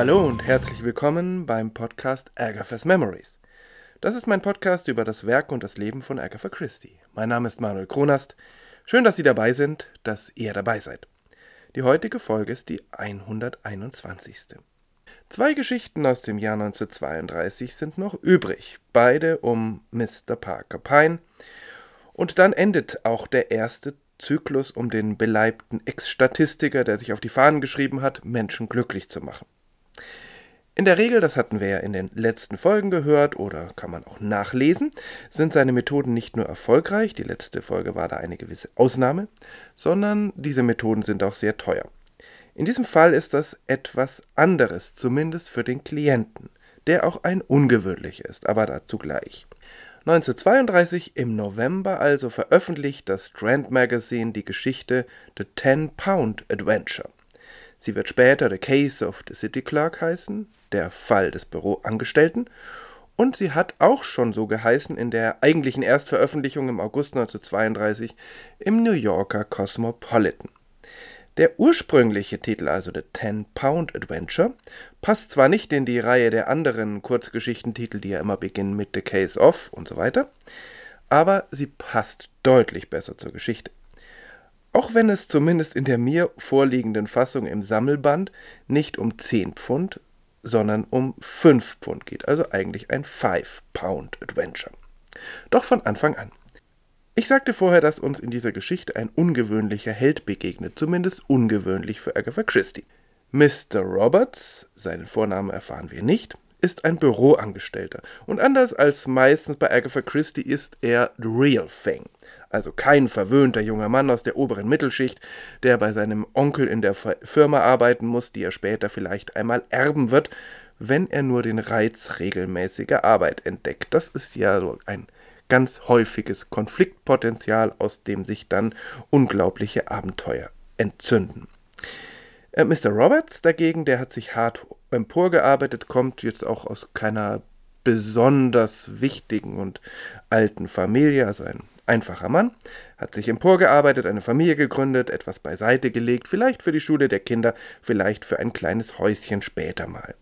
Hallo und herzlich willkommen beim Podcast Agatha's Memories. Das ist mein Podcast über das Werk und das Leben von Agatha Christie. Mein Name ist Manuel Kronast. Schön, dass Sie dabei sind, dass ihr dabei seid. Die heutige Folge ist die 121. Zwei Geschichten aus dem Jahr 1932 sind noch übrig, beide um Mr. Parker Pine. Und dann endet auch der erste Zyklus um den beleibten Ex-Statistiker, der sich auf die Fahnen geschrieben hat, Menschen glücklich zu machen. In der Regel, das hatten wir ja in den letzten Folgen gehört oder kann man auch nachlesen, sind seine Methoden nicht nur erfolgreich, die letzte Folge war da eine gewisse Ausnahme, sondern diese Methoden sind auch sehr teuer. In diesem Fall ist das etwas anderes, zumindest für den Klienten, der auch ein ungewöhnlicher ist, aber dazu gleich. 1932 im November also veröffentlicht das Strand Magazine die Geschichte The Ten Pound Adventure. Sie wird später The Case of the City Clerk heißen, der Fall des Büroangestellten, und sie hat auch schon so geheißen in der eigentlichen Erstveröffentlichung im August 1932 im New Yorker Cosmopolitan. Der ursprüngliche Titel, also The Ten Pound Adventure, passt zwar nicht in die Reihe der anderen Kurzgeschichtentitel, die ja immer beginnen mit The Case of und so weiter, aber sie passt deutlich besser zur Geschichte. Auch wenn es zumindest in der mir vorliegenden Fassung im Sammelband nicht um 10 Pfund, sondern um 5 Pfund geht, also eigentlich ein Five Pound Adventure. Doch von Anfang an. Ich sagte vorher, dass uns in dieser Geschichte ein ungewöhnlicher Held begegnet, zumindest ungewöhnlich für Agatha Christie. Mr. Roberts, seinen Vornamen erfahren wir nicht, ist ein Büroangestellter und anders als meistens bei Agatha Christie ist er the real thing. Also kein verwöhnter junger Mann aus der oberen Mittelschicht, der bei seinem Onkel in der Firma arbeiten muss, die er später vielleicht einmal erben wird, wenn er nur den Reiz regelmäßiger Arbeit entdeckt. Das ist ja so ein ganz häufiges Konfliktpotenzial, aus dem sich dann unglaubliche Abenteuer entzünden. Äh, Mr. Roberts dagegen, der hat sich hart emporgearbeitet, kommt jetzt auch aus keiner besonders wichtigen und alten Familie, also ein einfacher Mann, hat sich emporgearbeitet, eine Familie gegründet, etwas beiseite gelegt, vielleicht für die Schule der Kinder, vielleicht für ein kleines Häuschen später mal.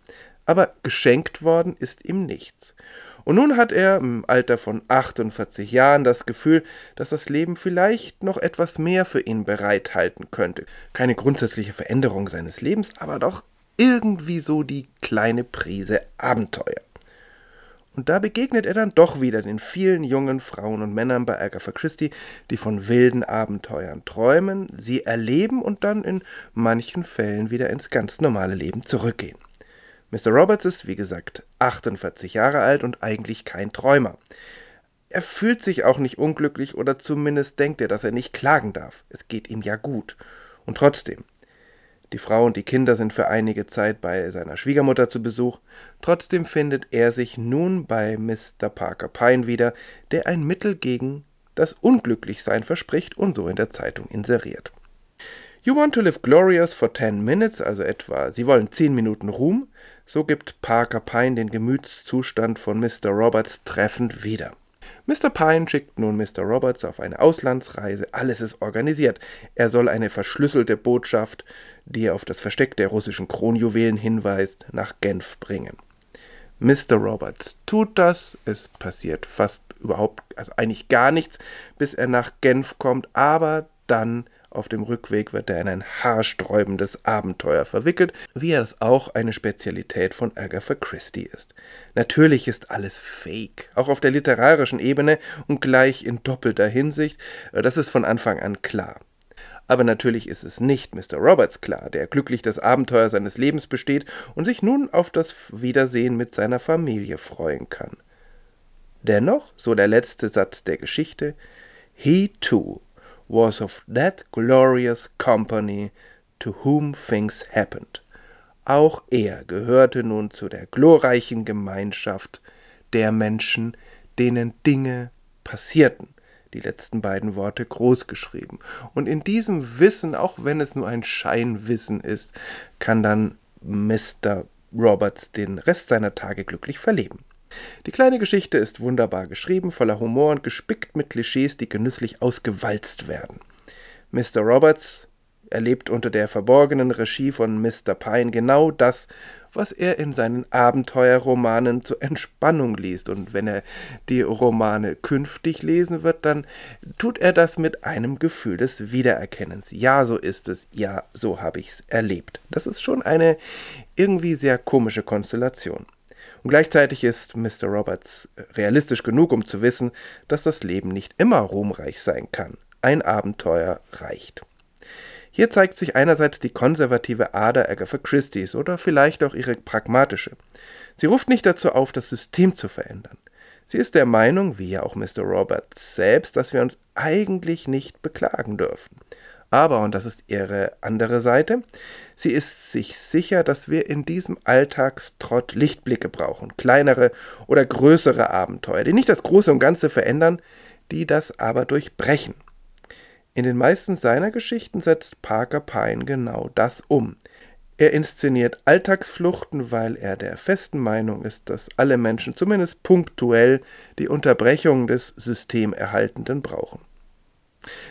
Aber geschenkt worden ist ihm nichts. Und nun hat er im Alter von 48 Jahren das Gefühl, dass das Leben vielleicht noch etwas mehr für ihn bereithalten könnte. Keine grundsätzliche Veränderung seines Lebens, aber doch irgendwie so die kleine Prise Abenteuer. Und da begegnet er dann doch wieder den vielen jungen Frauen und Männern bei Agatha Christie, die von wilden Abenteuern träumen, sie erleben und dann in manchen Fällen wieder ins ganz normale Leben zurückgehen. Mr. Roberts ist, wie gesagt, 48 Jahre alt und eigentlich kein Träumer. Er fühlt sich auch nicht unglücklich oder zumindest denkt er, dass er nicht klagen darf. Es geht ihm ja gut. Und trotzdem, die Frau und die Kinder sind für einige Zeit bei seiner Schwiegermutter zu Besuch. Trotzdem findet er sich nun bei Mr. Parker Pine wieder, der ein Mittel gegen das Unglücklichsein verspricht und so in der Zeitung inseriert. You want to live glorious for ten minutes, also etwa, Sie wollen zehn Minuten Ruhm, so gibt Parker Pine den Gemütszustand von Mr. Roberts treffend wieder. Mr. Pine schickt nun Mr. Roberts auf eine Auslandsreise. Alles ist organisiert. Er soll eine verschlüsselte Botschaft, die auf das Versteck der russischen Kronjuwelen hinweist, nach Genf bringen. Mr. Roberts tut das. Es passiert fast überhaupt, also eigentlich gar nichts, bis er nach Genf kommt, aber dann auf dem Rückweg wird er in ein haarsträubendes Abenteuer verwickelt, wie es auch eine Spezialität von Agatha Christie ist. Natürlich ist alles fake, auch auf der literarischen Ebene und gleich in doppelter Hinsicht, das ist von Anfang an klar. Aber natürlich ist es nicht Mr. Roberts klar, der glücklich das Abenteuer seines Lebens besteht und sich nun auf das Wiedersehen mit seiner Familie freuen kann. Dennoch, so der letzte Satz der Geschichte, he too was of that glorious company to whom things happened. Auch er gehörte nun zu der glorreichen Gemeinschaft der Menschen, denen Dinge passierten. Die letzten beiden Worte groß geschrieben. Und in diesem Wissen, auch wenn es nur ein Scheinwissen ist, kann dann Mr. Roberts den Rest seiner Tage glücklich verleben. Die kleine Geschichte ist wunderbar geschrieben, voller Humor und gespickt mit Klischees, die genüsslich ausgewalzt werden. Mr. Roberts erlebt unter der verborgenen Regie von Mr. Pine genau das, was er in seinen Abenteuerromanen zur Entspannung liest. Und wenn er die Romane künftig lesen wird, dann tut er das mit einem Gefühl des Wiedererkennens. Ja, so ist es. Ja, so habe ich es erlebt. Das ist schon eine irgendwie sehr komische Konstellation. Und gleichzeitig ist Mr. Roberts realistisch genug, um zu wissen, dass das Leben nicht immer ruhmreich sein kann. Ein Abenteuer reicht. Hier zeigt sich einerseits die konservative Ader Agatha Christie's oder vielleicht auch ihre pragmatische. Sie ruft nicht dazu auf, das System zu verändern. Sie ist der Meinung, wie ja auch Mr. Roberts selbst, dass wir uns eigentlich nicht beklagen dürfen. Aber, und das ist ihre andere Seite, sie ist sich sicher, dass wir in diesem Alltagstrott Lichtblicke brauchen, kleinere oder größere Abenteuer, die nicht das Große und Ganze verändern, die das aber durchbrechen. In den meisten seiner Geschichten setzt Parker Pine genau das um. Er inszeniert Alltagsfluchten, weil er der festen Meinung ist, dass alle Menschen zumindest punktuell die Unterbrechung des Systemerhaltenden brauchen.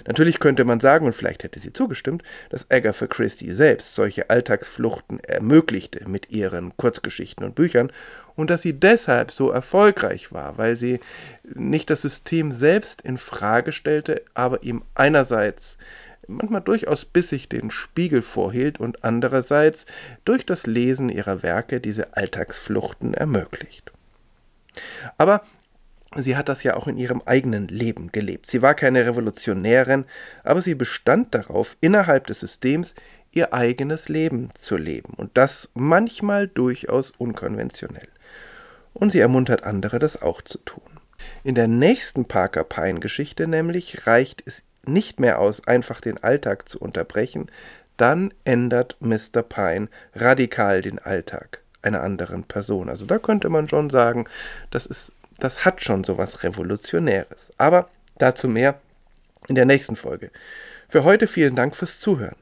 Natürlich könnte man sagen, und vielleicht hätte sie zugestimmt, dass Agatha Christie selbst solche Alltagsfluchten ermöglichte mit ihren Kurzgeschichten und Büchern und dass sie deshalb so erfolgreich war, weil sie nicht das System selbst in Frage stellte, aber ihm einerseits manchmal durchaus bissig den Spiegel vorhielt und andererseits durch das Lesen ihrer Werke diese Alltagsfluchten ermöglicht. Aber Sie hat das ja auch in ihrem eigenen Leben gelebt. Sie war keine Revolutionärin, aber sie bestand darauf, innerhalb des Systems ihr eigenes Leben zu leben und das manchmal durchaus unkonventionell. Und sie ermuntert andere, das auch zu tun. In der nächsten Parker Pine Geschichte nämlich reicht es nicht mehr aus, einfach den Alltag zu unterbrechen, dann ändert Mr. Pine radikal den Alltag einer anderen Person. Also da könnte man schon sagen, das ist das hat schon so was Revolutionäres. Aber dazu mehr in der nächsten Folge. Für heute vielen Dank fürs Zuhören.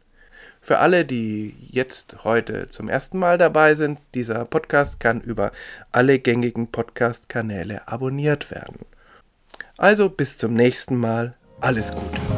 Für alle, die jetzt heute zum ersten Mal dabei sind, dieser Podcast kann über alle gängigen Podcast-Kanäle abonniert werden. Also bis zum nächsten Mal. Alles Gute.